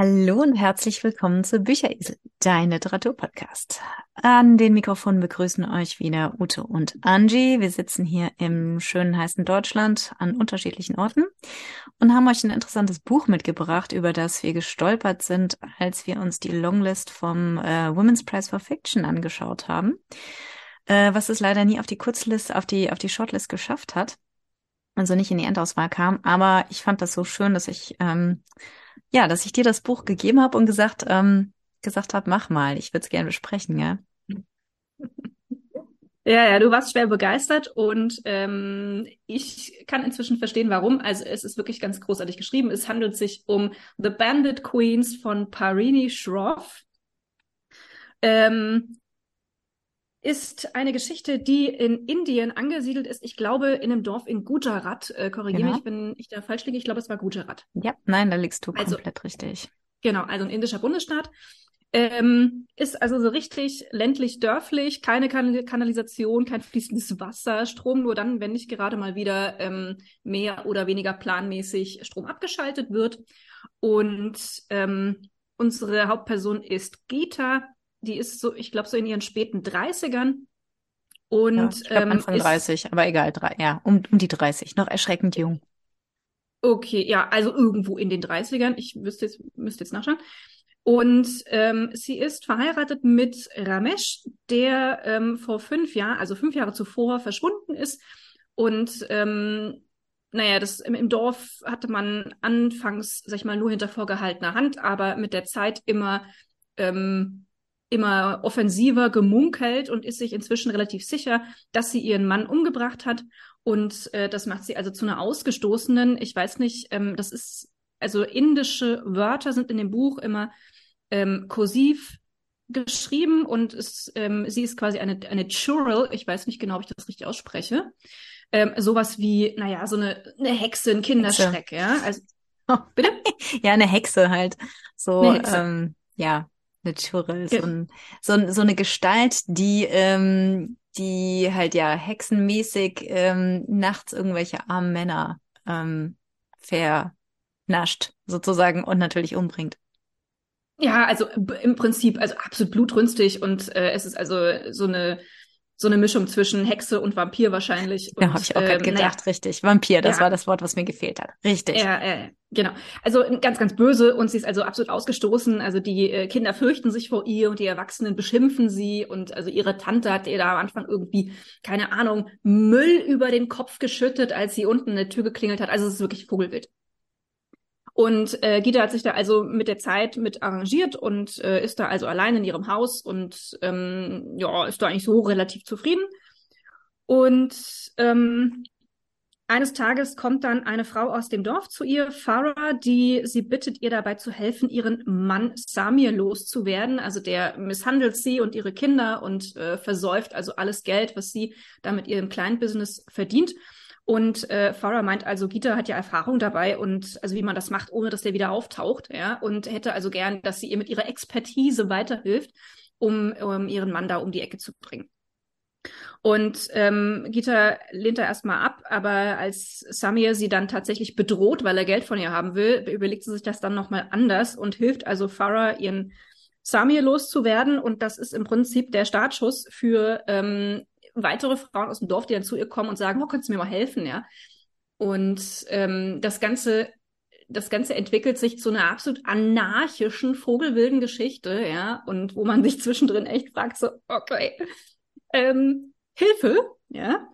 Hallo und herzlich willkommen zu Bücheresel, dein Literaturpodcast. An den Mikrofonen begrüßen euch wieder Ute und Angie. Wir sitzen hier im schönen heißen Deutschland an unterschiedlichen Orten und haben euch ein interessantes Buch mitgebracht, über das wir gestolpert sind, als wir uns die Longlist vom äh, Women's Prize for Fiction angeschaut haben, äh, was es leider nie auf die Kurzlist, auf die auf die Shortlist geschafft hat, also nicht in die Endauswahl kam. Aber ich fand das so schön, dass ich ähm, ja, dass ich dir das Buch gegeben habe und gesagt, ähm, gesagt habe, mach mal, ich würde es gerne besprechen, ja. Ja, ja, du warst schwer begeistert und ähm, ich kann inzwischen verstehen, warum. Also es ist wirklich ganz großartig geschrieben. Es handelt sich um The Bandit Queens von Parini Shroff. Ähm, ist eine Geschichte, die in Indien angesiedelt ist. Ich glaube, in einem Dorf in Gujarat. Äh, Korrigiere genau. mich, wenn ich da falsch liege. Ich glaube, es war Gujarat. Ja, nein, da liegst du also, komplett richtig. Genau, also ein indischer Bundesstaat. Ähm, ist also so richtig ländlich dörflich, keine kan Kanalisation, kein fließendes Wasser, Strom nur dann, wenn nicht gerade mal wieder ähm, mehr oder weniger planmäßig Strom abgeschaltet wird. Und ähm, unsere Hauptperson ist Gita, die ist so, ich glaube, so in ihren späten 30ern. Und ja, ähm, Anfang ist, 30, aber egal, drei, ja, um, um die 30, noch erschreckend jung. Okay, ja, also irgendwo in den 30ern. Ich müsste jetzt, müsste jetzt nachschauen. Und ähm, sie ist verheiratet mit Ramesh, der ähm, vor fünf Jahren, also fünf Jahre zuvor, verschwunden ist. Und ähm, naja, das im, im Dorf hatte man anfangs, sag ich mal, nur hinter vorgehaltener Hand, aber mit der Zeit immer ähm, immer offensiver gemunkelt und ist sich inzwischen relativ sicher, dass sie ihren Mann umgebracht hat. Und äh, das macht sie also zu einer Ausgestoßenen. Ich weiß nicht, ähm, das ist, also indische Wörter sind in dem Buch immer ähm, kursiv geschrieben und es, ähm, sie ist quasi eine, eine Chural, ich weiß nicht genau, ob ich das richtig ausspreche. Ähm, sowas wie, naja, so eine, eine Hexe, ein Kinderschreck, Hexe. ja. Also, bitte? ja, eine Hexe halt. So, ähm, ja, eine Churre, so, ein, so, so eine Gestalt, die, ähm, die halt ja hexenmäßig ähm, nachts irgendwelche armen Männer ähm, vernascht, sozusagen, und natürlich umbringt. Ja, also im Prinzip, also absolut blutrünstig und äh, es ist also so eine so eine Mischung zwischen Hexe und Vampir wahrscheinlich. Ja, habe ich auch ähm, gedacht, naja. richtig. Vampir, das ja. war das Wort, was mir gefehlt hat. Richtig. Ja, äh, genau. Also ganz, ganz böse und sie ist also absolut ausgestoßen. Also die äh, Kinder fürchten sich vor ihr und die Erwachsenen beschimpfen sie und also ihre Tante hat ihr da am Anfang irgendwie, keine Ahnung, Müll über den Kopf geschüttet, als sie unten in der Tür geklingelt hat. Also es ist wirklich Vogelwild. Und äh, Gita hat sich da also mit der Zeit mit arrangiert und äh, ist da also allein in ihrem Haus und ähm, ja, ist da eigentlich so relativ zufrieden. Und ähm, eines Tages kommt dann eine Frau aus dem Dorf zu ihr, Farah, die sie bittet, ihr dabei zu helfen, ihren Mann Samir loszuwerden. Also der misshandelt sie und ihre Kinder und äh, versäuft also alles Geld, was sie da mit ihrem kleinen Business verdient. Und äh, Farah meint also, Gita hat ja Erfahrung dabei und also wie man das macht, ohne dass der wieder auftaucht, ja, und hätte also gern, dass sie ihr mit ihrer Expertise weiterhilft, um, um ihren Mann da um die Ecke zu bringen. Und ähm, Gita lehnt da erstmal ab, aber als Samir sie dann tatsächlich bedroht, weil er Geld von ihr haben will, überlegt sie sich das dann nochmal anders und hilft also Farah, ihren Samir loszuwerden. Und das ist im Prinzip der Startschuss für ähm, weitere Frauen aus dem Dorf, die dann zu ihr kommen und sagen, oh, kannst du mir mal helfen, ja? Und ähm, das Ganze, das Ganze entwickelt sich zu einer absolut anarchischen, vogelwilden Geschichte, ja, und wo man sich zwischendrin echt fragt, so, okay, ähm, Hilfe, ja.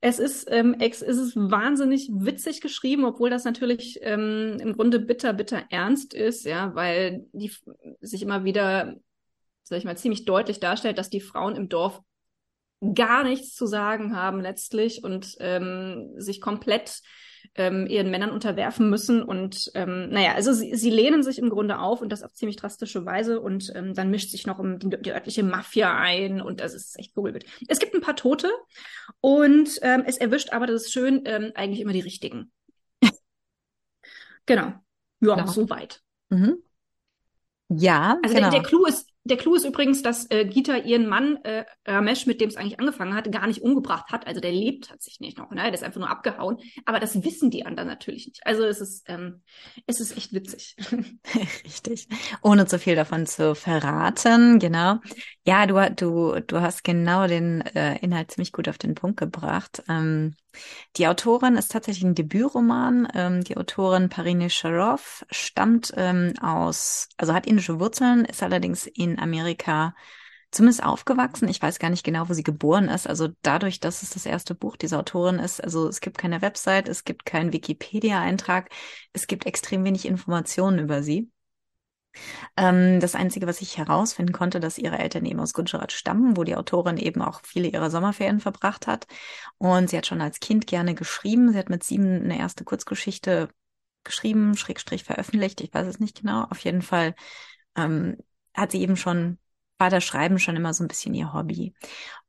Es ist, ähm, es ist wahnsinnig witzig geschrieben, obwohl das natürlich ähm, im Grunde bitter, bitter ernst ist, ja, weil die sich immer wieder, sag ich mal, ziemlich deutlich darstellt, dass die Frauen im Dorf gar nichts zu sagen haben letztlich und ähm, sich komplett ähm, ihren Männern unterwerfen müssen. Und ähm, naja, also sie, sie lehnen sich im Grunde auf und das auf ziemlich drastische Weise. Und ähm, dann mischt sich noch um die, die örtliche Mafia ein und das ist echt vogelwild. Es gibt ein paar Tote und ähm, es erwischt aber, das ist schön, ähm, eigentlich immer die richtigen. genau. Ja, genau. soweit. Mhm. Ja, also genau. der, der Clou ist der Clou ist übrigens, dass äh, Gita ihren Mann äh, Ramesh, mit dem es eigentlich angefangen hat, gar nicht umgebracht hat. Also der lebt tatsächlich noch, ne? Der ist einfach nur abgehauen. Aber das wissen die anderen natürlich nicht. Also es ist, ähm, es ist echt witzig. Richtig. Ohne zu viel davon zu verraten, genau. Ja, du, du, du hast genau den äh, Inhalt ziemlich gut auf den Punkt gebracht. Ähm, die Autorin ist tatsächlich ein Debütroman. Ähm, die Autorin Parine Sharov stammt ähm, aus, also hat indische Wurzeln, ist allerdings in Amerika zumindest aufgewachsen. Ich weiß gar nicht genau, wo sie geboren ist. Also dadurch, dass es das erste Buch dieser Autorin ist, also es gibt keine Website, es gibt keinen Wikipedia-Eintrag, es gibt extrem wenig Informationen über sie. Ähm, das Einzige, was ich herausfinden konnte, dass ihre Eltern eben aus Gujarat stammen, wo die Autorin eben auch viele ihrer Sommerferien verbracht hat. Und sie hat schon als Kind gerne geschrieben. Sie hat mit sieben eine erste Kurzgeschichte geschrieben, Schrägstrich veröffentlicht. Ich weiß es nicht genau. Auf jeden Fall ähm, hat sie eben schon war das Schreiben schon immer so ein bisschen ihr Hobby.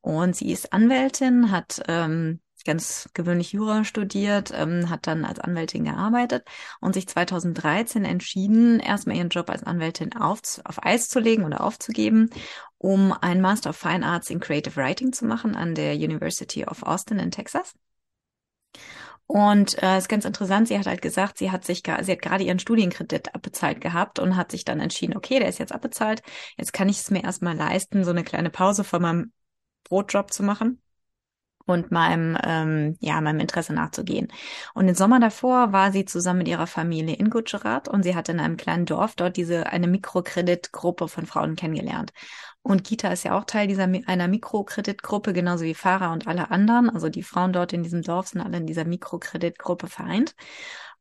Und sie ist Anwältin, hat ähm, ganz gewöhnlich Jura studiert, ähm, hat dann als Anwältin gearbeitet und sich 2013 entschieden, erstmal ihren Job als Anwältin auf, auf Eis zu legen oder aufzugeben, um einen Master of Fine Arts in Creative Writing zu machen an der University of Austin in Texas. Und äh, ist ganz interessant, sie hat halt gesagt, sie hat sich, sie hat gerade ihren Studienkredit abbezahlt gehabt und hat sich dann entschieden, okay, der ist jetzt abbezahlt, jetzt kann ich es mir erstmal leisten, so eine kleine Pause von meinem Brotjob zu machen und meinem, ähm, ja, meinem Interesse nachzugehen. Und den Sommer davor war sie zusammen mit ihrer Familie in Gujarat und sie hatte in einem kleinen Dorf dort diese, eine Mikrokreditgruppe von Frauen kennengelernt. Und Gita ist ja auch Teil dieser, einer Mikrokreditgruppe, genauso wie Farah und alle anderen. Also die Frauen dort in diesem Dorf sind alle in dieser Mikrokreditgruppe vereint.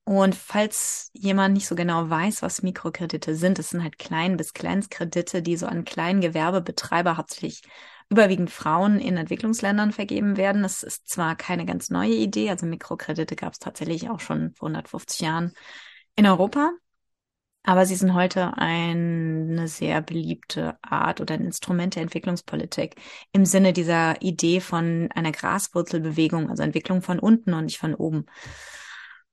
Und falls jemand nicht so genau weiß, was Mikrokredite sind, es sind halt Klein- bis Kleinstkredite, die so an kleinen Gewerbebetreiber hauptsächlich überwiegend Frauen in Entwicklungsländern vergeben werden. Das ist zwar keine ganz neue Idee, also Mikrokredite gab es tatsächlich auch schon vor 150 Jahren in Europa, aber sie sind heute eine sehr beliebte Art oder ein Instrument der Entwicklungspolitik im Sinne dieser Idee von einer Graswurzelbewegung, also Entwicklung von unten und nicht von oben.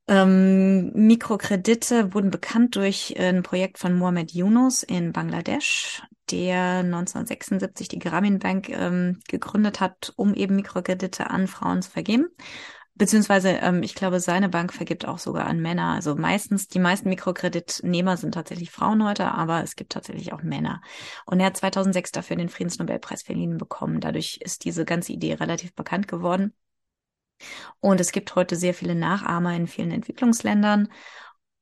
Ähm, Mikrokredite wurden bekannt durch ein Projekt von Mohamed Yunus in Bangladesch, der 1976 die Grameen Bank ähm, gegründet hat, um eben Mikrokredite an Frauen zu vergeben. Beziehungsweise, ähm, ich glaube, seine Bank vergibt auch sogar an Männer. Also meistens, die meisten Mikrokreditnehmer sind tatsächlich Frauen heute, aber es gibt tatsächlich auch Männer. Und er hat 2006 dafür den Friedensnobelpreis verliehen bekommen. Dadurch ist diese ganze Idee relativ bekannt geworden. Und es gibt heute sehr viele Nachahmer in vielen Entwicklungsländern.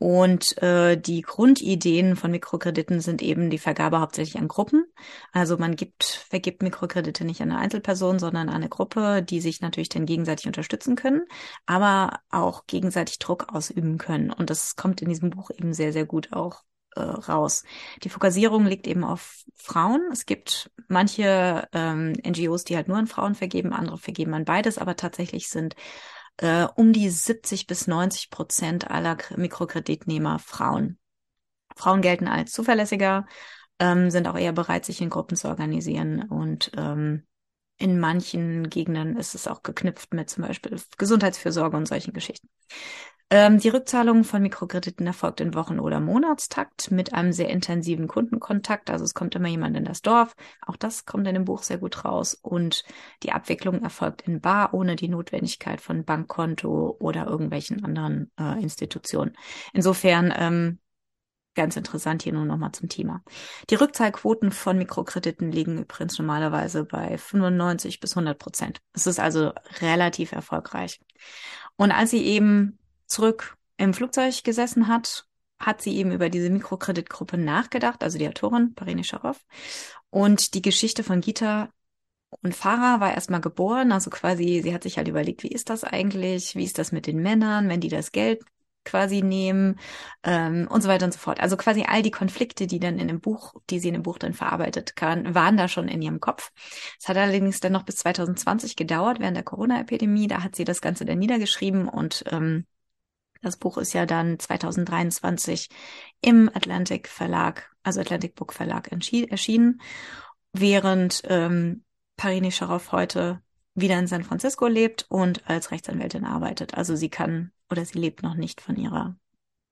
Und äh, die Grundideen von Mikrokrediten sind eben die Vergabe hauptsächlich an Gruppen. Also man gibt, vergibt Mikrokredite nicht an eine Einzelperson, sondern an eine Gruppe, die sich natürlich dann gegenseitig unterstützen können, aber auch gegenseitig Druck ausüben können. Und das kommt in diesem Buch eben sehr, sehr gut auch äh, raus. Die Fokussierung liegt eben auf Frauen. Es gibt manche ähm, NGOs, die halt nur an Frauen vergeben, andere vergeben an beides, aber tatsächlich sind äh, um die 70 bis 90 Prozent aller Mikrokreditnehmer Frauen. Frauen gelten als zuverlässiger, ähm, sind auch eher bereit, sich in Gruppen zu organisieren und ähm, in manchen Gegenden ist es auch geknüpft mit zum Beispiel Gesundheitsfürsorge und solchen Geschichten. Ähm, die Rückzahlung von Mikrokrediten erfolgt in Wochen- oder Monatstakt mit einem sehr intensiven Kundenkontakt. Also es kommt immer jemand in das Dorf. Auch das kommt in dem Buch sehr gut raus. Und die Abwicklung erfolgt in Bar ohne die Notwendigkeit von Bankkonto oder irgendwelchen anderen äh, Institutionen. Insofern ähm, ganz interessant hier nur nochmal zum Thema. Die Rückzahlquoten von Mikrokrediten liegen übrigens normalerweise bei 95 bis 100 Prozent. Es ist also relativ erfolgreich. Und als sie eben zurück im Flugzeug gesessen hat, hat sie eben über diese Mikrokreditgruppe nachgedacht, also die Autorin Parine Scharow. Und die Geschichte von Gita und Farah war erstmal geboren, also quasi, sie hat sich halt überlegt, wie ist das eigentlich, wie ist das mit den Männern, wenn die das Geld quasi nehmen ähm, und so weiter und so fort. Also quasi all die Konflikte, die dann in dem Buch, die sie in dem Buch dann verarbeitet kann, waren da schon in ihrem Kopf. Es hat allerdings dann noch bis 2020 gedauert während der Corona-Epidemie. Da hat sie das Ganze dann niedergeschrieben und ähm, das Buch ist ja dann 2023 im Atlantic Verlag, also Atlantic Book Verlag erschienen, während ähm, Parini Scharoff heute wieder in San Francisco lebt und als Rechtsanwältin arbeitet. Also sie kann oder sie lebt noch nicht von ihrer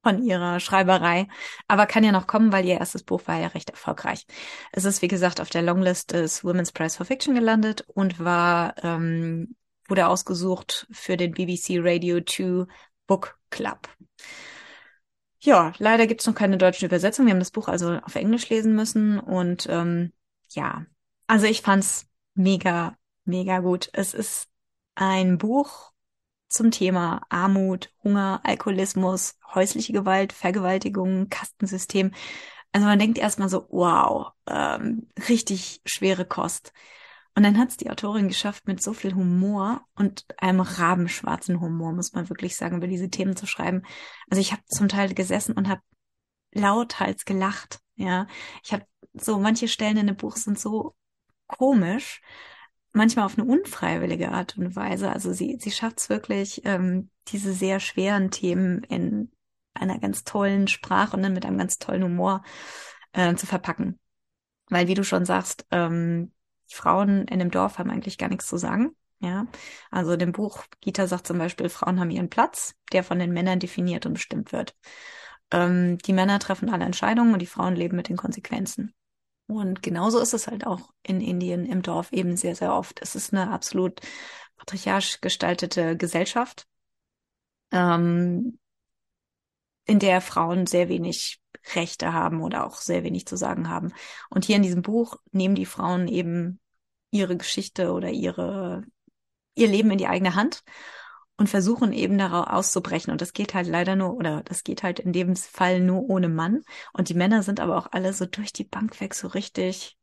von ihrer Schreiberei, aber kann ja noch kommen, weil ihr erstes Buch war ja recht erfolgreich. Es ist, wie gesagt, auf der Longlist des Women's Prize for Fiction gelandet und war, ähm, wurde ausgesucht für den BBC Radio 2 Book Club. Ja, leider gibt's noch keine deutsche Übersetzung. Wir haben das Buch also auf Englisch lesen müssen und ähm, ja, also ich fand's mega, mega gut. Es ist ein Buch zum Thema Armut, Hunger, Alkoholismus, häusliche Gewalt, Vergewaltigung, Kastensystem. Also man denkt erstmal so, wow, ähm, richtig schwere Kost. Und dann hat es die Autorin geschafft, mit so viel Humor und einem rabenschwarzen Humor, muss man wirklich sagen, über diese Themen zu schreiben. Also ich habe zum Teil gesessen und habe lauthals gelacht. Ja, ich habe so manche Stellen in dem Buch sind so komisch, manchmal auf eine unfreiwillige Art und Weise. Also sie sie schafft es wirklich, ähm, diese sehr schweren Themen in einer ganz tollen Sprache und dann mit einem ganz tollen Humor äh, zu verpacken. Weil, wie du schon sagst, ähm, Frauen in dem Dorf haben eigentlich gar nichts zu sagen. Ja, also in dem Buch, Gita sagt zum Beispiel, Frauen haben ihren Platz, der von den Männern definiert und bestimmt wird. Ähm, die Männer treffen alle Entscheidungen und die Frauen leben mit den Konsequenzen. Und genauso ist es halt auch in Indien im Dorf eben sehr, sehr oft. Es ist eine absolut patriarchisch gestaltete Gesellschaft, ähm, in der Frauen sehr wenig Rechte haben oder auch sehr wenig zu sagen haben. Und hier in diesem Buch nehmen die Frauen eben ihre Geschichte oder ihre, ihr Leben in die eigene Hand und versuchen eben daraus auszubrechen. Und das geht halt leider nur, oder das geht halt in dem Fall nur ohne Mann. Und die Männer sind aber auch alle so durch die Bank weg so richtig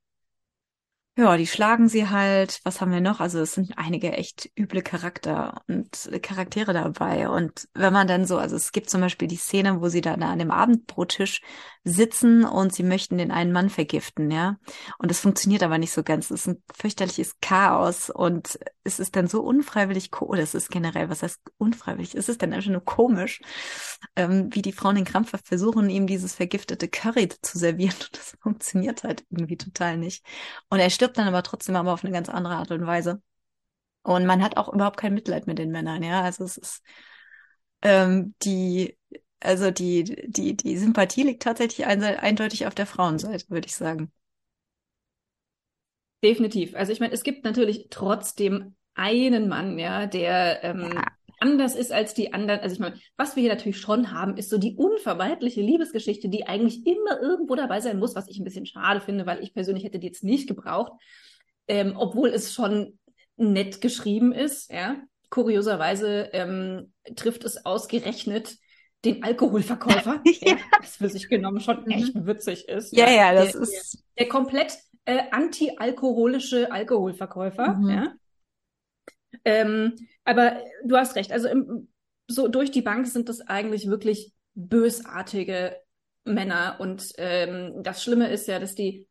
ja, die schlagen sie halt. Was haben wir noch? Also es sind einige echt üble Charakter und Charaktere dabei. Und wenn man dann so, also es gibt zum Beispiel die Szene, wo sie dann an dem Abendbrottisch sitzen und sie möchten den einen Mann vergiften, ja. Und es funktioniert aber nicht so ganz. Es ist ein fürchterliches Chaos und es ist dann so unfreiwillig, oder es ist generell, was heißt unfreiwillig? Es ist dann einfach nur komisch, ähm, wie die Frauen in krampfhaft versuchen, ihm dieses vergiftete Curry zu servieren. Und das funktioniert halt irgendwie total nicht. Und er stirbt stirbt dann aber trotzdem aber auf eine ganz andere Art und Weise. Und man hat auch überhaupt kein Mitleid mit den Männern, ja. Also es ist ähm, die, also die, die, die Sympathie liegt tatsächlich eindeutig auf der Frauenseite, würde ich sagen. Definitiv. Also ich meine, es gibt natürlich trotzdem einen Mann, ja, der ähm, ja. Anders ist als die anderen. Also ich meine, was wir hier natürlich schon haben, ist so die unvermeidliche Liebesgeschichte, die eigentlich immer irgendwo dabei sein muss, was ich ein bisschen schade finde, weil ich persönlich hätte die jetzt nicht gebraucht, ähm, obwohl es schon nett geschrieben ist. Ja, kurioserweise ähm, trifft es ausgerechnet den Alkoholverkäufer, ja. der das für sich genommen schon mhm. echt witzig ist. Ja, ja, das der, ist der, der komplett äh, anti-alkoholische Alkoholverkäufer. Mhm. Ja. Ähm, aber du hast recht. Also im, so durch die Bank sind das eigentlich wirklich bösartige Männer. Und ähm, das Schlimme ist ja, dass die,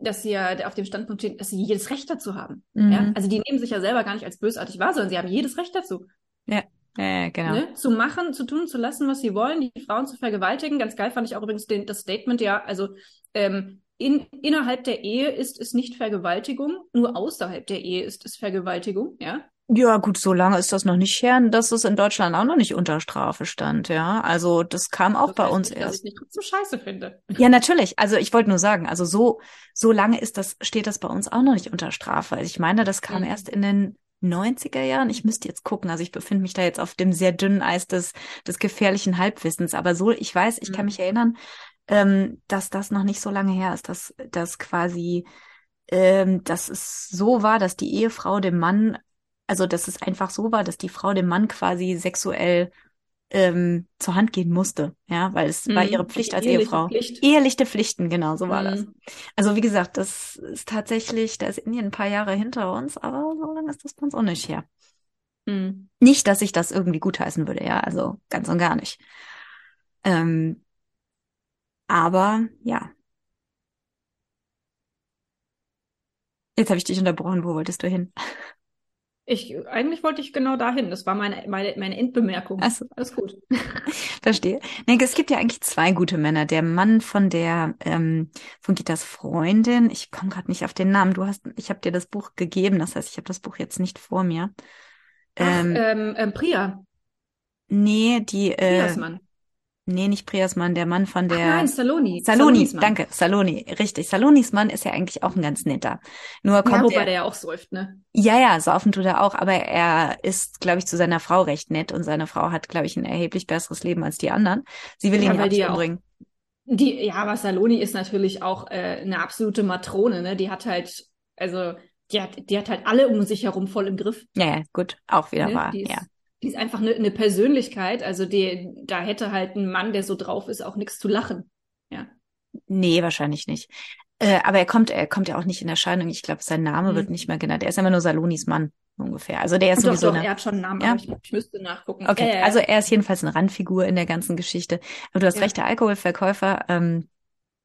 dass sie ja auf dem Standpunkt stehen, dass sie jedes Recht dazu haben. Mhm. Ja? Also die nehmen sich ja selber gar nicht als bösartig wahr, sondern sie haben jedes Recht dazu. Ja. Ja, genau. Ne? Zu machen, zu tun, zu lassen, was sie wollen, die Frauen zu vergewaltigen. Ganz geil fand ich auch übrigens den, das Statement, ja, also ähm, in, innerhalb der Ehe ist es nicht Vergewaltigung, nur außerhalb der Ehe ist es Vergewaltigung, ja. Ja, gut, so lange ist das noch nicht her, dass es in Deutschland auch noch nicht unter Strafe stand, ja. Also das kam auch das bei uns nicht, erst. Dass ich nicht trotzdem scheiße finde. Ja, natürlich. Also ich wollte nur sagen, also so, so lange ist das, steht das bei uns auch noch nicht unter Strafe. Also ich meine, das kam mhm. erst in den 90er Jahren. Ich müsste jetzt gucken. Also ich befinde mich da jetzt auf dem sehr dünnen Eis des, des gefährlichen Halbwissens. Aber so, ich weiß, ich mhm. kann mich erinnern, ähm, dass das noch nicht so lange her ist, dass, dass quasi, ähm, dass es so war, dass die Ehefrau dem Mann also dass es einfach so war, dass die Frau dem Mann quasi sexuell ähm, zur Hand gehen musste, ja, weil es mhm. war ihre Pflicht als Ehefrau. Pflicht. Eheliche Pflichten, genau, so war mhm. das. Also wie gesagt, das ist tatsächlich, da ist Indien ein paar Jahre hinter uns, aber so lange ist das bei uns auch nicht her. Mhm. Nicht, dass ich das irgendwie gutheißen würde, ja, also ganz und gar nicht. Ähm, aber ja. Jetzt habe ich dich unterbrochen, wo wolltest du hin? Ich, eigentlich wollte ich genau dahin. Das war meine, meine, meine Endbemerkung. Also, Alles gut. Verstehe. Nee, es gibt ja eigentlich zwei gute Männer. Der Mann von der, ähm, von Gitas Freundin. Ich komme gerade nicht auf den Namen. Du hast, ich habe dir das Buch gegeben. Das heißt, ich habe das Buch jetzt nicht vor mir. Ach, ähm, ähm, ähm, Priya. Nee, die, äh, Prias Mann. Nee, nicht Priasmann, der Mann von der. Ach nein, Saloni. Saloni, danke, Saloni, richtig. Salonis Mann ist ja eigentlich auch ein ganz netter. Nur kommt ja, wobei er, der ja auch säuft, ne? Ja, ja, saufen tut er auch, aber er ist, glaube ich, zu seiner Frau recht nett und seine Frau hat, glaube ich, ein erheblich besseres Leben als die anderen. Sie will Ja, ihn ja umbringen. Die, ja, aber Saloni ist natürlich auch äh, eine absolute Matrone, ne? Die hat halt, also, die hat, die hat halt alle um sich herum voll im Griff. Ja, ja, gut, auch wieder Ne? wahr, ja. Die ist einfach eine, eine Persönlichkeit. Also die, da hätte halt ein Mann, der so drauf ist, auch nichts zu lachen. Ja. Nee, wahrscheinlich nicht. Äh, aber er kommt, er kommt ja auch nicht in Erscheinung. Ich glaube, sein Name Hm. wird nicht mehr genannt. Er ist immer nur Salonis Mann, ungefähr. Also der ist Doch, sowieso doch, eine, er hat schon einen Namen, Ja? aber ich, ich müsste nachgucken. Okay, ja. also er ist jedenfalls eine Randfigur in der ganzen Geschichte. Aber du hast Ja. recht, der Alkoholverkäufer, ähm,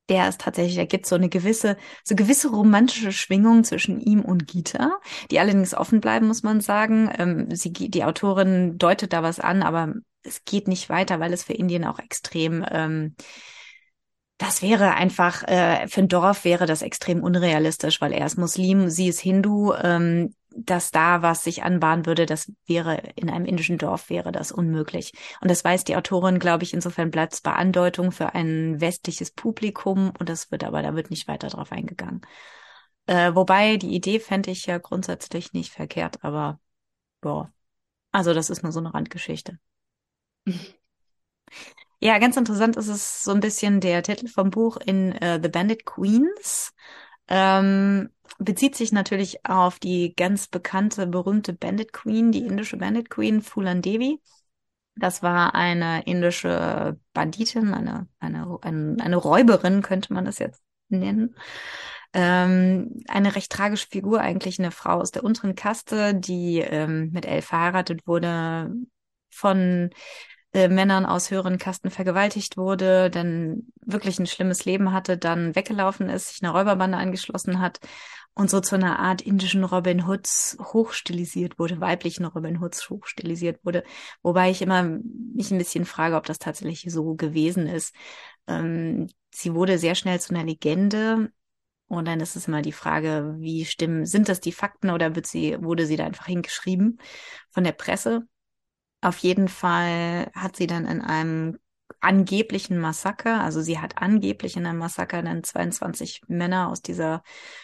der ist tatsächlich, da gibt so eine gewisse, so gewisse romantische Schwingung zwischen ihm und Gita, die allerdings offen bleiben, muss man sagen. Ähm, sie, die Autorin deutet da was an, aber es geht nicht weiter, weil es für Indien auch extrem, ähm, das wäre einfach, äh, für ein Dorf wäre das extrem unrealistisch, weil er ist Muslim, sie ist Hindu, ähm, dass da was sich anbahnen würde, das wäre in einem indischen Dorf wäre das unmöglich. Und das weiß die Autorin, glaube ich, insofern bleibt es bei Andeutung für ein westliches Publikum und das wird aber, da wird nicht weiter drauf eingegangen. Äh, wobei die Idee fände ich ja grundsätzlich nicht verkehrt, aber boah. Also das ist nur so eine Randgeschichte. Ja, ganz interessant ist es so ein bisschen der Titel vom Buch in äh, The Bandit Queens. Ähm, bezieht sich natürlich auf die ganz bekannte, berühmte Bandit Queen, die indische Bandit Queen, Fulan Devi. Das war eine indische Banditin, eine, eine, eine, eine Räuberin, könnte man das jetzt nennen. Ähm, eine recht tragische Figur, eigentlich eine Frau aus der unteren Kaste, die ähm, mit elf verheiratet wurde, von Männern aus höheren Kasten vergewaltigt wurde, dann wirklich ein schlimmes Leben hatte, dann weggelaufen ist, sich einer Räuberbande angeschlossen hat und so zu einer Art indischen Robin Hoods hochstilisiert wurde, weiblichen Robin Hoods hochstilisiert wurde. Wobei ich immer mich ein bisschen frage, ob das tatsächlich so gewesen ist. Ähm, sie wurde sehr schnell zu einer Legende. Und dann ist es immer die Frage, wie stimmen, sind das die Fakten oder wird sie, wurde sie da einfach hingeschrieben von der Presse? Auf jeden Fall hat sie dann in einem angeblichen Massaker, also sie hat angeblich in einem Massaker dann 22 Männer aus dieser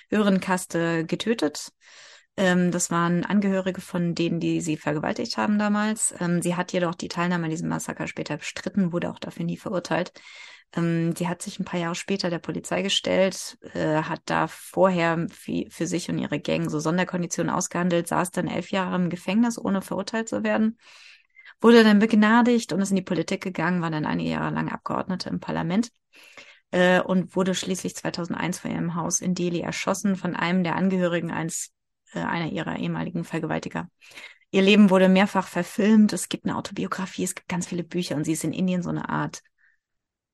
höheren Kaste getötet. Ähm, das waren Angehörige von denen, die sie vergewaltigt haben damals. Ähm, sie hat jedoch die Teilnahme an diesem Massaker später bestritten, wurde auch dafür nie verurteilt. Ähm, sie hat sich ein paar Jahre später der Polizei gestellt, äh, hat da vorher für, sich und ihre Gang so Sonderkonditionen ausgehandelt, saß dann elf Jahre im Gefängnis, ohne verurteilt zu werden wurde dann begnadigt und ist in die Politik gegangen, war dann einige Jahre lang Abgeordnete im Parlament äh, und wurde schließlich 2001 vor ihrem Haus in Delhi erschossen von einem der Angehörigen eines äh, einer ihrer ehemaligen Vergewaltiger. Ihr Leben wurde mehrfach verfilmt, es gibt eine Autobiografie, es gibt ganz viele Bücher und sie ist in Indien so eine Art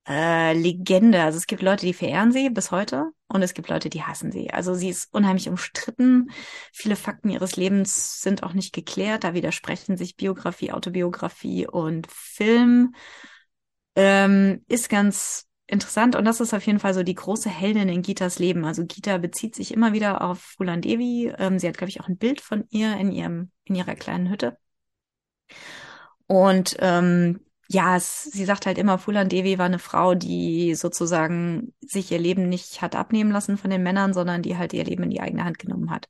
äh, Legende. Also es gibt Leute, die verehren sie bis heute und es gibt Leute, die hassen sie. Also sie ist unheimlich umstritten. Viele Fakten ihres Lebens sind auch nicht geklärt. Da widersprechen sich Biografie, Autobiografie und Film. Ähm, ist ganz interessant und das ist auf jeden Fall so die große Heldin in Gitas Leben. Also Gita bezieht sich immer wieder auf Fulan Devi. Ähm, sie hat, glaube ich, auch ein Bild von ihr in ihrem in ihrer kleinen Hütte. Und ähm, ja, es, sie sagt halt immer, Fulan Devi war eine Frau, die sozusagen sich ihr Leben nicht hat abnehmen lassen von den Männern, sondern die halt ihr Leben in die eigene Hand genommen hat.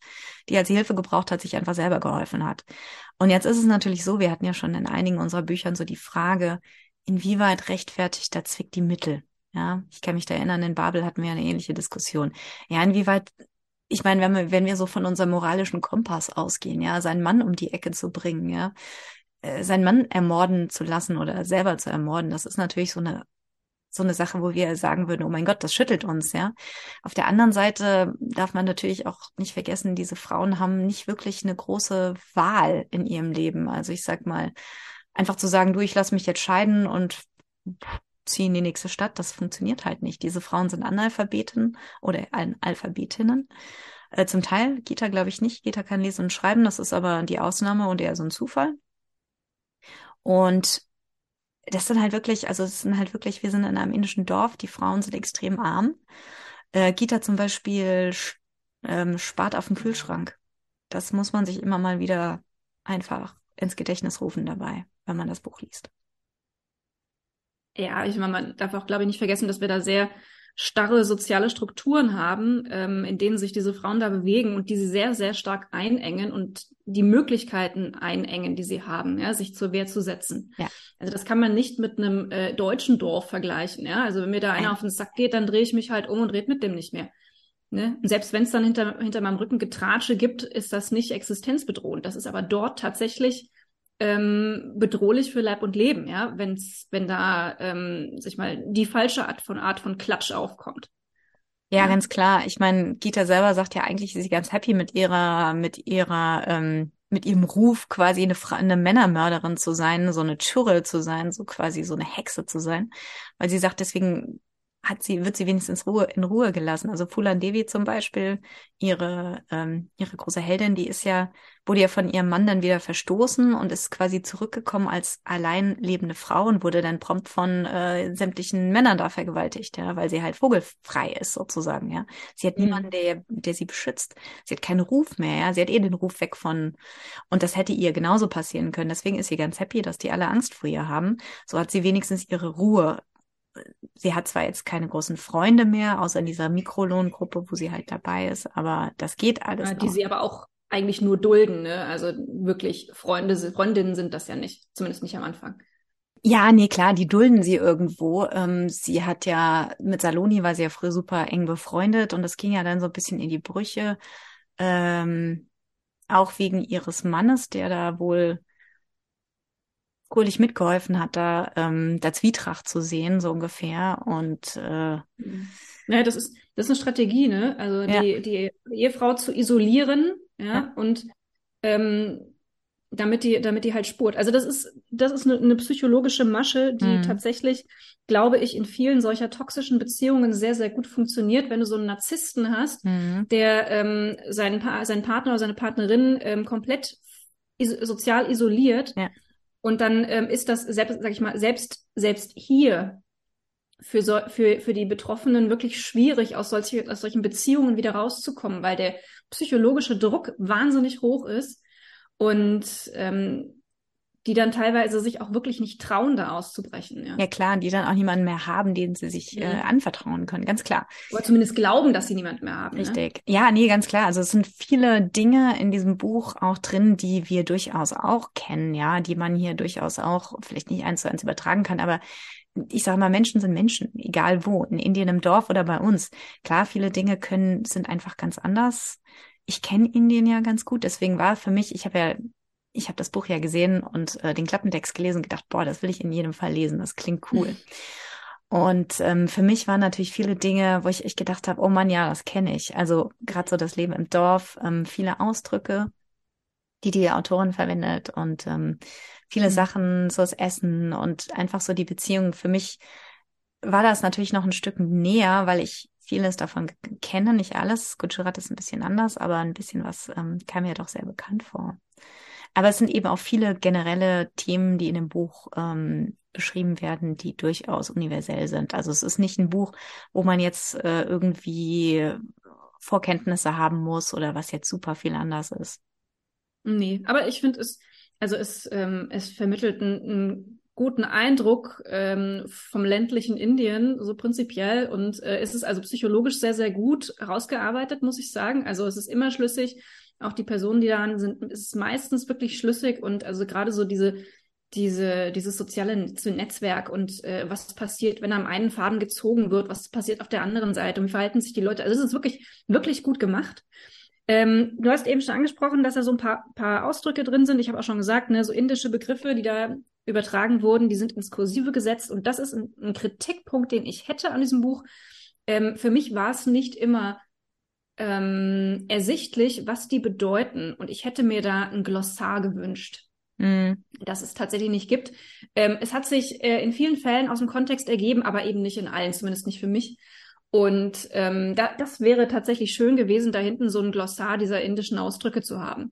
Die als Hilfe gebraucht hat, sich einfach selber geholfen hat. Und jetzt ist es natürlich so, wir hatten ja schon in einigen unserer Büchern so die Frage, inwieweit rechtfertigt der Zwick die Mittel? Ja, ich kann mich da erinnern, in Babel hatten wir eine ähnliche Diskussion. Ja, inwieweit, ich meine, wenn wir, wenn wir so von unserem moralischen Kompass ausgehen, ja, seinen Mann um die Ecke zu bringen, ja, äh, seinen Mann ermorden zu lassen oder selber zu ermorden, das ist natürlich so eine so eine Sache, wo wir sagen würden, oh mein Gott, das schüttelt uns, ja. Auf der anderen Seite darf man natürlich auch nicht vergessen, diese Frauen haben nicht wirklich eine große Wahl in ihrem Leben. Also ich sag mal, einfach zu sagen, du, ich lass mich jetzt scheiden und ziehe in die nächste Stadt, das funktioniert halt nicht. Diese Frauen sind Analphabeten oder Analphabetinnen. Äh, zum Teil, Gita glaube ich nicht. Gita kann lesen und schreiben, das ist aber die Ausnahme und eher so ein Zufall. Und das sind halt wirklich, also es sind halt wirklich, wir sind in einem indischen Dorf, die Frauen sind extrem arm. Äh, Gita zum Beispiel ähm, spart auf den Kühlschrank. Das muss man sich immer mal wieder einfach ins Gedächtnis rufen dabei, wenn man das Buch liest. Ja, ich meine, man darf auch, glaube ich, nicht vergessen, dass wir da sehr starre soziale Strukturen haben, ähm, in denen sich diese Frauen da bewegen und die sie sehr, sehr stark einengen und die Möglichkeiten einengen, die sie haben, ja, sich zur Wehr zu setzen. Ja. Also das kann man nicht mit einem äh, deutschen Dorf vergleichen. Ja? Also wenn mir da einer auf den Sack geht, dann drehe ich mich halt um und rede mit dem nicht mehr. Ne? Und selbst wenn es dann hinter, hinter meinem Rücken Getratsche gibt, ist das nicht existenzbedrohend. Das ist aber dort tatsächlich ähm, bedrohlich für Leib und Leben, ja, wenn's, wenn da ähm, sich mal die falsche Art von Art von Klatsch aufkommt. Ja, ja, ganz klar. Ich meine, Gita selber sagt ja eigentlich, ist sie ganz happy mit ihrer, mit ihrer, ähm, mit ihrem Ruf quasi eine, eine Männermörderin zu sein, so eine Churre zu sein, so quasi so eine Hexe zu sein. Weil sie sagt, deswegen hat sie, wird sie wenigstens Ruhe, in Ruhe gelassen. Also Fulan Devi zum Beispiel, ihre, ähm, ihre große Heldin, die ist ja, wurde ja von ihrem Mann dann wieder verstoßen und ist quasi zurückgekommen als allein lebende Frau und wurde dann prompt von äh, sämtlichen Männern da vergewaltigt, ja, weil sie halt vogelfrei ist sozusagen, ja. Sie hat mhm. niemanden, der, der sie beschützt. Sie hat keinen Ruf mehr, ja. Sie hat eh den Ruf weg von, und das hätte ihr genauso passieren können. Deswegen ist sie ganz happy, dass die alle Angst vor ihr haben. So hat sie wenigstens ihre Ruhe sie hat zwar jetzt keine großen Freunde mehr, außer in dieser Mikrolohngruppe, wo sie halt dabei ist, aber das geht alles. Ja, die noch. sie aber auch eigentlich nur dulden, ne? Also wirklich Freunde, Freundinnen sind das ja nicht, zumindest nicht am Anfang. Ja, nee, klar, die dulden sie irgendwo. Ähm, sie hat ja, mit Saloni war sie ja früher super eng befreundet und das ging ja dann so ein bisschen in die Brüche. Ähm, auch wegen ihres Mannes, der da wohl Kurlich mitgeholfen hat, da ähm, der Zwietracht zu sehen, so ungefähr. Und äh, ja, das ist das ist eine Strategie, ne? Also ja. die, die Ehefrau zu isolieren, ja, ja. und ähm, damit die, damit die halt spurt. Also das ist, das ist eine, eine psychologische Masche, die mhm. tatsächlich, glaube ich, in vielen solcher toxischen Beziehungen sehr, sehr gut funktioniert, wenn du so einen Narzissten hast, mhm. der ähm, seinen, pa seinen Partner oder seine Partnerin ähm, komplett is sozial isoliert. Ja und dann ähm, ist das selbst, sag ich mal, selbst, selbst hier für, so, für, für die Betroffenen wirklich schwierig, aus, solche, aus solchen Beziehungen wieder rauszukommen, weil der psychologische Druck wahnsinnig hoch ist. Und ähm, die dann teilweise sich auch wirklich nicht trauen, da auszubrechen. Ja, ja klar, die dann auch niemanden mehr haben, den sie sich mhm. äh, anvertrauen können, ganz klar. Oder zumindest glauben, dass sie niemanden mehr haben. Ne? Richtig. Ne? Ja, nee, ganz klar. Also es sind viele Dinge in diesem Buch auch drin, die wir durchaus auch kennen, ja, die man hier durchaus auch vielleicht nicht eins zu eins übertragen kann, aber ich sage mal, Menschen sind Menschen, egal wo, in Indien im Dorf oder bei uns. Klar, viele Dinge können, sind einfach ganz anders. Ich kenne Indien ja ganz gut, deswegen war für mich, ich habe ja ich habe das Buch ja gesehen und äh, den Klappentext gelesen und gedacht, boah, das will ich in jedem Fall lesen, das klingt cool. Und ähm, für mich waren natürlich viele Dinge, wo ich echt gedacht habe, oh Mann, ja, das kenne ich. Also gerade so das Leben im Dorf, ähm, viele Ausdrücke, die die Autorin verwendet und ähm, viele mhm. Sachen, so das Essen und einfach so die Beziehung. Für mich war das natürlich noch ein Stück näher, weil ich vieles davon kenne, nicht alles. Gujarat ist ein bisschen anders, aber ein bisschen was ähm, kam mir doch sehr bekannt vor. Aber es sind eben auch viele generelle Themen, die in dem Buch ähm, beschrieben werden, die durchaus universell sind. Also es ist nicht ein Buch, wo man jetzt äh, irgendwie Vorkenntnisse haben muss oder was jetzt super viel anders ist. Nee, aber ich finde es, also es, ähm, es vermittelt einen, guten Eindruck ähm, vom ländlichen Indien, so prinzipiell. Und äh, es ist also psychologisch sehr, sehr gut herausgearbeitet, muss ich sagen. Also es ist immer schlüssig auch die Personen, die daran sind, ist meistens wirklich schlüssig und also gerade so diese diese, dieses soziale Netzwerk und äh, was passiert, wenn am einen Faden gezogen wird, was passiert auf der anderen Seite und wie verhalten sich die Leute. Also es ist wirklich, wirklich gut gemacht. Ähm, du hast eben schon angesprochen, dass da so ein paar, paar Ausdrücke drin sind. Ich habe auch schon gesagt, ne, so indische Begriffe, die da übertragen wurden, die sind ins Kursive gesetzt und das ist ein, ein Kritikpunkt, den ich hätte an diesem Buch. Ähm, für mich war es nicht immer ähm, ersichtlich, was die bedeuten. Und ich hätte mir da ein Glossar gewünscht, mm. das es tatsächlich nicht gibt. Ähm, es hat sich äh, in vielen Fällen aus dem Kontext ergeben, aber eben nicht in allen, zumindest nicht für mich. Und ähm, da, das wäre tatsächlich schön gewesen, da hinten so ein Glossar dieser indischen Ausdrücke zu haben.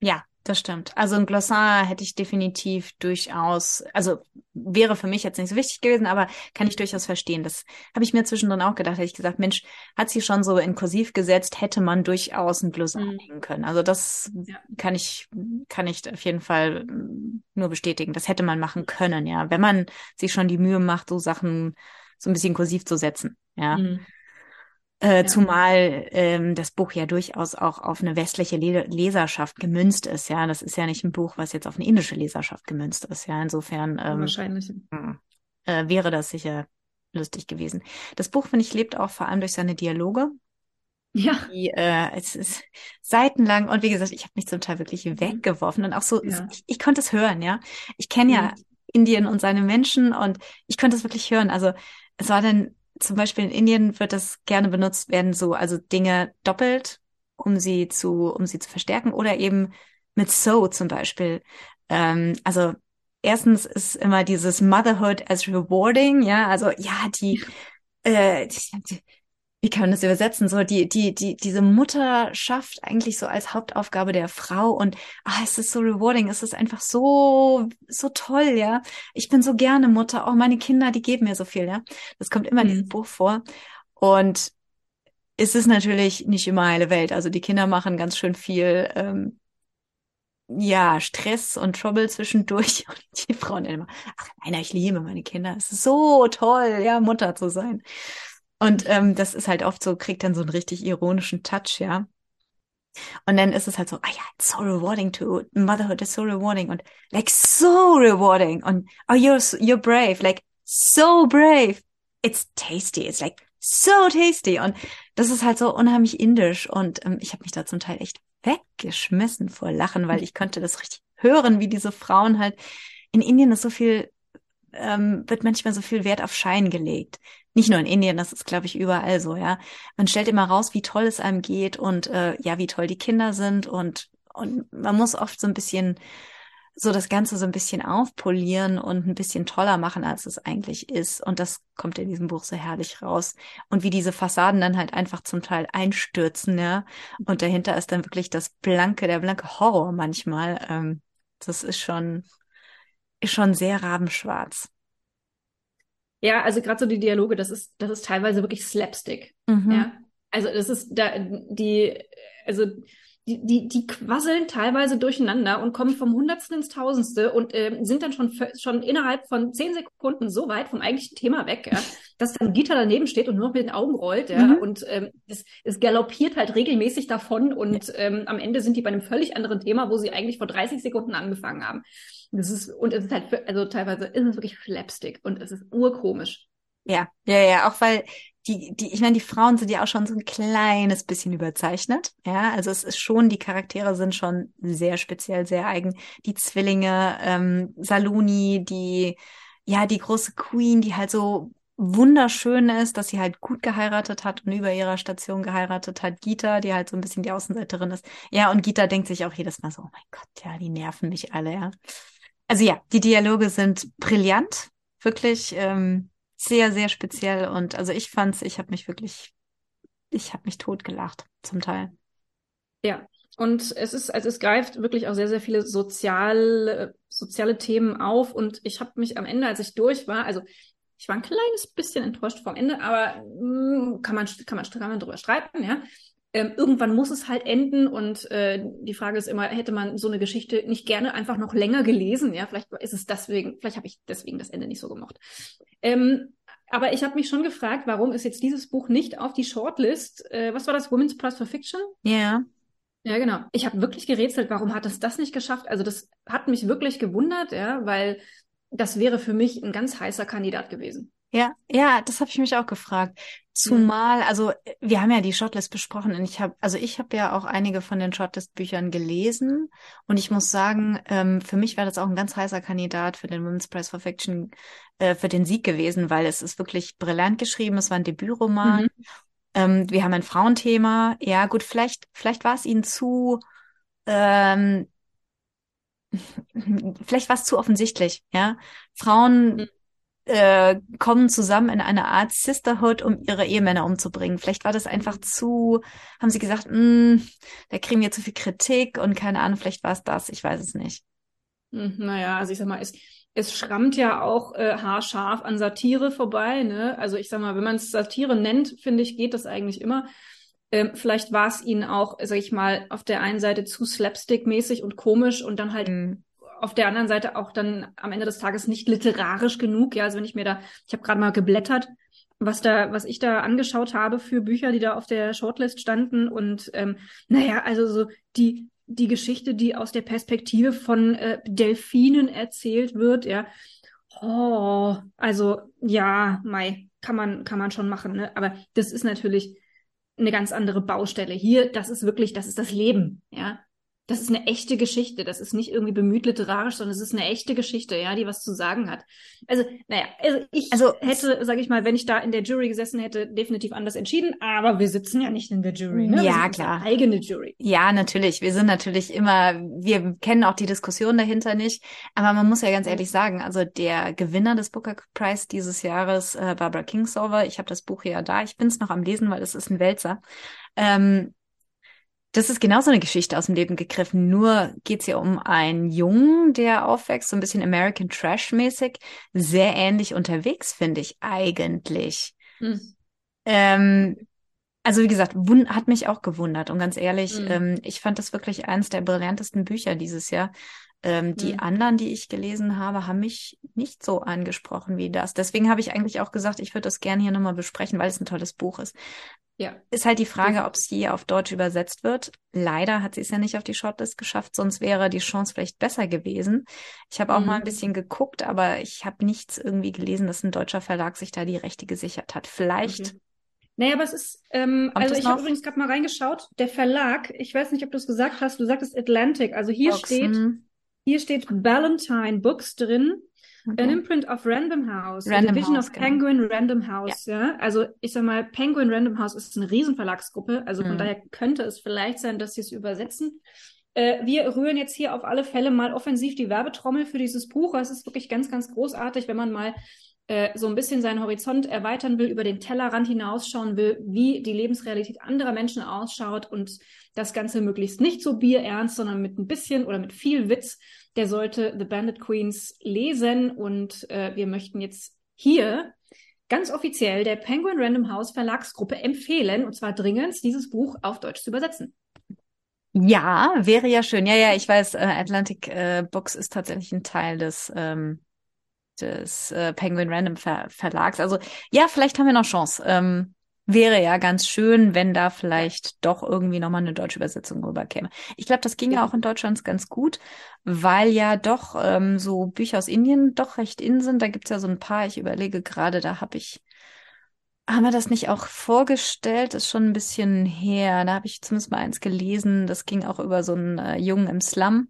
Ja, Das stimmt. Also ein Glossar hätte ich definitiv durchaus, also wäre für mich jetzt nicht so wichtig gewesen, aber kann ich durchaus verstehen. Das habe ich mir zwischendrin auch gedacht, hätte ich gesagt, Mensch, hat sie schon so in Kursiv gesetzt, hätte man durchaus ein Glossar mhm. nehmen können. Also das ja. kann ich, kann ich auf jeden Fall nur bestätigen. Das hätte man machen können, ja. Wenn man sich schon die Mühe macht, so Sachen so ein bisschen kursiv zu setzen, ja. Mhm. Äh, ja. Zumal ähm, das Buch ja durchaus auch auf eine westliche Le Leserschaft gemünzt ist. Ja, das ist ja nicht ein Buch, was jetzt auf eine indische Leserschaft gemünzt ist. Ja, insofern ähm, wahrscheinlich hm, äh, wäre das sicher lustig gewesen. Das Buch finde ich lebt auch vor allem durch seine Dialoge. Ja. Die, äh, es ist seitenlang und wie gesagt, ich habe mich zum Teil wirklich mhm. weggeworfen und auch so, ja. ich, ich konnte es hören, ja. Ich kenne ja mhm. Indien und seine Menschen und ich konnte es wirklich hören. Also es war dann zum Beispiel in Indien wird das gerne benutzt werden, so, also Dinge doppelt, um sie zu, um sie zu verstärken oder eben mit so zum Beispiel. Ähm, also erstens ist immer dieses Motherhood as rewarding, ja, also ja, die, äh, die, wie kann man das übersetzen? So die, die, die, diese Mutterschaft eigentlich so als Hauptaufgabe der Frau und ah, es ist so rewarding, es ist einfach so, so toll, ja. Ich bin so gerne Mutter, auch oh, meine Kinder, die geben mir so viel, ja. Das kommt immer in diesem mhm. Buch vor. Und es ist natürlich nicht immer heile Welt. Also die Kinder machen ganz schön viel, ähm, ja, Stress und Trouble zwischendurch. Und die Frauen immer, ach nein, ich liebe meine Kinder. Es ist so toll, ja, Mutter zu sein. Und ähm, das ist halt oft so, kriegt dann so einen richtig ironischen Touch, ja. Und dann ist es halt so, ah ja, it's so rewarding to motherhood is so rewarding und like so rewarding und oh you're you're brave, like so brave. It's tasty, it's like so tasty und das ist halt so unheimlich indisch und ähm, ich habe mich da zum Teil echt weggeschmissen vor Lachen, weil ich konnte das richtig hören, wie diese Frauen halt in Indien ist so viel ähm, wird manchmal so viel Wert auf Schein gelegt. Nicht nur in Indien, das ist, glaube ich, überall so, ja. Man stellt immer raus, wie toll es einem geht und äh, ja, wie toll die Kinder sind und, und man muss oft so ein bisschen so das Ganze so ein bisschen aufpolieren und ein bisschen toller machen, als es eigentlich ist. Und das kommt in diesem Buch so herrlich raus. Und wie diese Fassaden dann halt einfach zum Teil einstürzen, ja. Und dahinter ist dann wirklich das blanke, der blanke Horror manchmal. Ähm, das ist schon, ist schon sehr rabenschwarz. Ja, also gerade so die Dialoge, das ist, das ist teilweise wirklich Slapstick. Mhm. Ja. Also das ist da die, also die, die, die quasseln teilweise durcheinander und kommen vom Hundertsten ins Tausendste und äh, sind dann schon, schon innerhalb von zehn Sekunden so weit vom eigentlichen Thema weg, ja, dass dann Gita daneben steht und nur noch mit den Augen rollt, ja, mhm. und ähm, es, es galoppiert halt regelmäßig davon und ähm, am Ende sind die bei einem völlig anderen Thema, wo sie eigentlich vor 30 Sekunden angefangen haben. Das ist, und es ist halt, für, also teilweise ist es wirklich Slapstick und es ist urkomisch. Ja, ja, ja, auch weil die, die, ich meine, die Frauen sind ja auch schon so ein kleines bisschen überzeichnet. Ja, also es ist schon, die Charaktere sind schon sehr speziell, sehr eigen. Die Zwillinge, ähm, Saluni, die, ja, die große Queen, die halt so wunderschön ist, dass sie halt gut geheiratet hat und über ihrer Station geheiratet hat. Gita, die halt so ein bisschen die Außenseiterin ist. Ja, und Gita denkt sich auch jedes Mal so, oh mein Gott, ja, die nerven mich alle, ja. Also ja, die Dialoge sind brillant, wirklich ähm, sehr, sehr speziell und also ich fand's, ich habe mich wirklich, ich habe mich totgelacht zum Teil. Ja, und es ist, also es greift wirklich auch sehr, sehr viele soziale, soziale Themen auf und ich habe mich am Ende, als ich durch war, also ich war ein kleines bisschen enttäuscht vom Ende, aber mh, hm, kann man, kann man, kann man drüber streiten, ja ähm, irgendwann muss es halt enden und äh, die Frage ist immer, hätte man so eine Geschichte nicht gerne einfach noch länger gelesen? Ja, vielleicht ist es deswegen, vielleicht habe ich deswegen das Ende nicht so gemocht. Ähm, aber ich habe mich schon gefragt, warum ist jetzt dieses Buch nicht auf die Shortlist? Äh, was war das? Women's Prize for Fiction? Ja. Yeah. Ja, genau. Ich habe wirklich gerätselt, warum hat es das nicht geschafft? Also das hat mich wirklich gewundert, ja, weil das wäre für mich ein ganz heißer Kandidat gewesen. Ja, ja, das habe ich mich auch gefragt. Zumal, also wir haben ja die Shortlist besprochen und ich habe, also ich habe ja auch einige von den Shortlist-Büchern gelesen und ich muss sagen, ähm, für mich war das auch ein ganz heißer Kandidat für den Women's Prize for Fiction äh, für den Sieg gewesen, weil es ist wirklich brillant geschrieben, es war ein Debütroman. Mhm. Ähm, wir haben ein Frauenthema. Ja, gut, vielleicht, vielleicht war es ihnen zu ähm, vielleicht war es zu offensichtlich, ja. Frauen mhm äh, kommen zusammen in eine Art Sisterhood, um ihre Ehemänner umzubringen. Vielleicht war das einfach zu, haben sie gesagt, mh, da kriegen wir zu viel Kritik und keine Ahnung, vielleicht war es das, ich weiß es nicht. Hm, naja, also ich sag mal, es, es schrammt ja auch äh, haarscharf an Satire vorbei, ne? Also ich sag mal, wenn man es Satire nennt, finde ich, geht das eigentlich immer. Ähm, vielleicht war es ihnen auch, sag ich mal, auf der einen Seite zu slapstick-mäßig und komisch und dann halt mhm auf der anderen Seite auch dann am Ende des Tages nicht literarisch genug. Ja, also wenn ich mir da, ich habe gerade mal geblättert, was da, was ich da angeschaut habe für Bücher, die da auf der Shortlist standen und ähm, naja, also so die die Geschichte, die aus der Perspektive von äh, Delfinen erzählt wird, ja. Oh, also ja, Mai, kann man kann man schon machen, ne? Aber das ist natürlich eine ganz andere Baustelle. Hier, das ist wirklich, das ist das Leben, ja das ist eine echte Geschichte. Das ist nicht irgendwie bemüht literarisch, sondern es ist eine echte Geschichte, ja, die was zu sagen hat. Also, naja, also ich also, hätte, sage ich mal, wenn ich da in der Jury gesessen hätte, definitiv anders entschieden. Aber wir sitzen ja nicht in der Jury, ne? Ja, klar. Eigene Jury. Ja, natürlich. Wir sind natürlich immer, wir kennen auch die Diskussion dahinter nicht. Aber man muss ja ganz ehrlich sagen, also der Gewinner des Booker Prize dieses Jahres, äh, Barbara Kingsolver, ich habe das Buch ja da. Ich bin es noch am Lesen, weil es ist ein Wälzer. Ähm, das ist genauso eine Geschichte aus dem Leben gegriffen. Nur geht's hier um einen Jungen, der aufwächst, so ein bisschen American Trash-mäßig. Sehr ähnlich unterwegs, finde ich eigentlich. Hm. Ähm, also wie gesagt, hat mich auch gewundert. Und ganz ehrlich, hm. ähm, ich fand das wirklich eines der brillantesten Bücher dieses Jahr. Ähm, die hm. anderen, die ich gelesen habe, haben mich nicht so angesprochen wie das. Deswegen habe ich eigentlich auch gesagt, ich würde das gerne hier nochmal besprechen, weil es ein tolles Buch ist. Ja. Ist halt die Frage, ob es je auf Deutsch übersetzt wird. Leider hat sie es ja nicht auf die Shortlist geschafft, sonst wäre die Chance vielleicht besser gewesen. Ich habe auch mhm. mal ein bisschen geguckt, aber ich habe nichts irgendwie gelesen, dass ein deutscher Verlag sich da die Rechte gesichert hat. Vielleicht. Okay. Naja, aber es ist, ähm, also ich habe übrigens gerade mal reingeschaut, der Verlag, ich weiß nicht, ob du es gesagt hast, du sagtest Atlantic, also hier Boxen. steht, hier steht Valentine Books drin. Okay. An Imprint of Random House, Random Division House, of genau. Penguin Random House, ja. ja. Also ich sag mal, Penguin Random House ist eine Riesenverlagsgruppe, also von mhm. daher könnte es vielleicht sein, dass sie es übersetzen. Äh, wir rühren jetzt hier auf alle Fälle mal offensiv die Werbetrommel für dieses Buch. Es ist wirklich ganz, ganz großartig, wenn man mal äh, so ein bisschen seinen Horizont erweitern will, über den Tellerrand hinausschauen will, wie die Lebensrealität anderer Menschen ausschaut und das Ganze möglichst nicht so bierernst, sondern mit ein bisschen oder mit viel Witz der sollte The Bandit Queens lesen und äh, wir möchten jetzt hier ganz offiziell der Penguin Random House Verlagsgruppe empfehlen, und zwar dringend, dieses Buch auf Deutsch zu übersetzen. Ja, wäre ja schön. Ja, ja, ich weiß, äh, Atlantic äh, Books ist tatsächlich ein Teil des, ähm, des äh, Penguin Random Ver Verlags. Also ja, vielleicht haben wir noch Chance. Ähm, Wäre ja ganz schön, wenn da vielleicht doch irgendwie nochmal eine deutsche Übersetzung rüberkäme. Ich glaube, das ging ja. ja auch in Deutschland ganz gut, weil ja doch ähm, so Bücher aus Indien doch recht in sind. Da gibt's ja so ein paar, ich überlege gerade, da habe ich, haben wir das nicht auch vorgestellt? Ist schon ein bisschen her. Da habe ich zumindest mal eins gelesen. Das ging auch über so einen äh, Jungen im Slum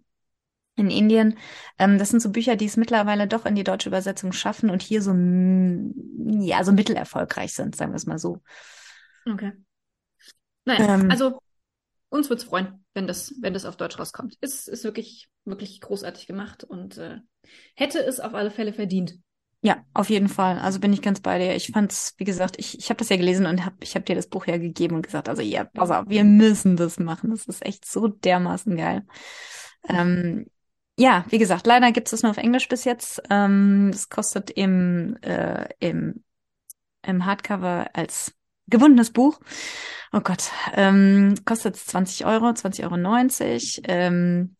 in Indien. Ähm, das sind so Bücher, die es mittlerweile doch in die deutsche Übersetzung schaffen und hier so, ja, so mittelerfolgreich sind, sagen wir es mal so. Okay. Naja, ähm, also uns wird's freuen, wenn das, wenn das auf Deutsch rauskommt. Ist, ist wirklich, wirklich großartig gemacht und äh, hätte es auf alle Fälle verdient. Ja, auf jeden Fall. Also bin ich ganz bei dir. Ich fand's, wie gesagt, ich, ich habe das ja gelesen und hab, ich habe dir das Buch ja gegeben und gesagt, also ja, pass auf, wir müssen das machen. Das ist echt so dermaßen geil. Ähm, ja, wie gesagt, leider gibt es das nur auf Englisch bis jetzt. Ähm, das kostet im, äh, im, im Hardcover als gebundenes Buch. Oh Gott, ähm, kostet 20 Euro, 20,90 Euro. Ähm,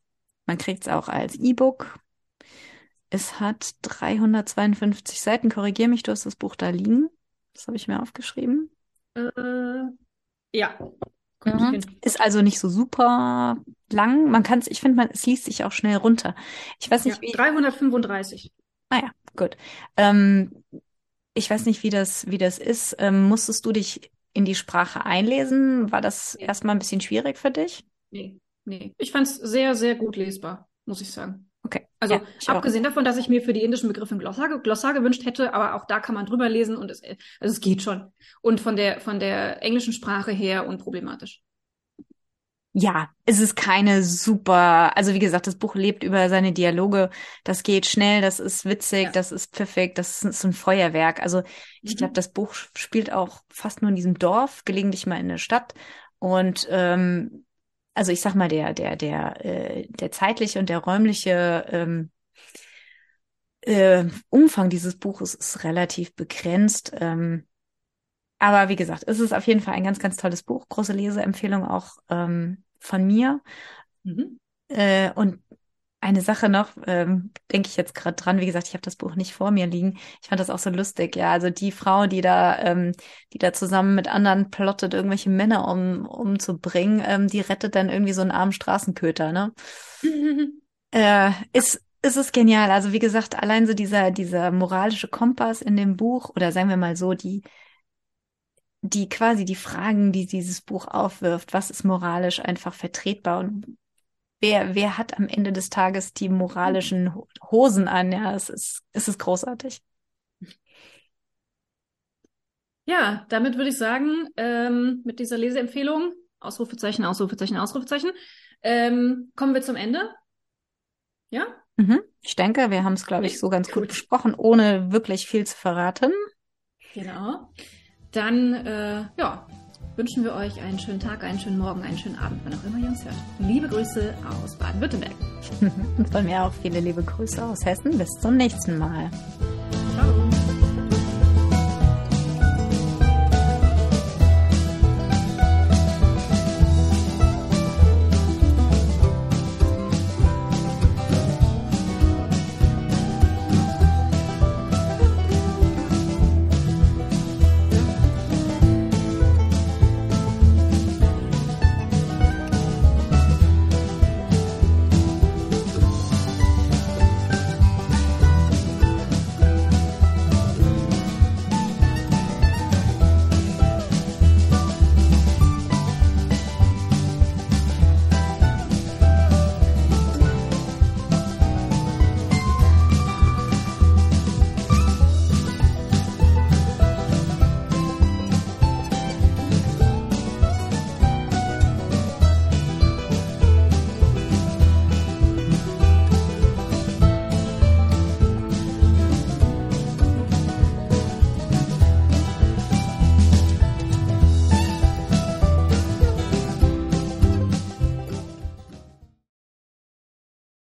man kriegt es auch als E-Book. Es hat 352 Seiten. Korrigier mich, du hast das Buch da liegen. Das habe ich mir aufgeschrieben. Äh, ja. Mhm. Ist also nicht so super lang. Man kann es, ich finde, man, es liest sich auch schnell runter. Ich weiß nicht, ja, wie. 335. Ah ja, gut. Ähm, ich weiß nicht, wie das, wie das ist. Ähm, musstest du dich in die Sprache einlesen? War das erstmal ein bisschen schwierig für dich? Nee, nee. Ich fand es sehr, sehr gut lesbar, muss ich sagen. Okay. Also ja, abgesehen auch. davon, dass ich mir für die indischen Begriffe ein Glossar, Glossar gewünscht hätte, aber auch da kann man drüber lesen und es, also es geht schon. Und von der, von der englischen Sprache her unproblematisch. ja, es ist keine super, also wie gesagt, das Buch lebt über seine Dialoge. Das geht schnell, das ist witzig, ja. das ist pfiffig, das ist ein Feuerwerk. Also ich mhm. glaube, das Buch spielt auch fast nur in diesem Dorf, gelegentlich mal in der Stadt. Und ähm, also ich sag mal, der, der, der, äh, der zeitliche und der räumliche ähm, äh, Umfang dieses Buches ist relativ begrenzt. Ähm, aber wie gesagt, es ist auf jeden Fall ein ganz, ganz tolles Buch. Große Leseempfehlung auch ähm, von mir. Mhm. Äh, und eine Sache noch, ähm, denke ich jetzt gerade dran, wie gesagt, ich habe das Buch nicht vor mir liegen. Ich fand das auch so lustig, ja. Also die Frau, die da, ähm, die da zusammen mit anderen plottet, irgendwelche Männer um, umzubringen, ähm, die rettet dann irgendwie so einen armen Straßenköter, ne? Äh, ist, ist es genial. Also wie gesagt, allein so dieser, dieser moralische Kompass in dem Buch, oder sagen wir mal so, die, die quasi die Fragen, die dieses Buch aufwirft, was ist moralisch einfach vertretbar und wer, wer hat am Ende des Tages die moralischen Hosen an? Ja, es ist, es ist großartig. Ja, damit würde ich sagen, ähm, mit dieser Leseempfehlung, Ausrufezeichen, Ausrufezeichen, Ausrufezeichen, ähm, kommen wir zum Ende. Ja? Mhm. Ich denke, wir haben es, glaube ich, so ganz gut besprochen, ohne wirklich viel zu verraten. Genau dann äh, ja, wünschen wir euch einen schönen Tag, einen schönen Morgen, einen schönen Abend, wann auch immer ihr uns hört. Liebe Grüße aus Baden-Württemberg. Und von mir auch viele liebe Grüße aus Hessen. Bis zum nächsten Mal.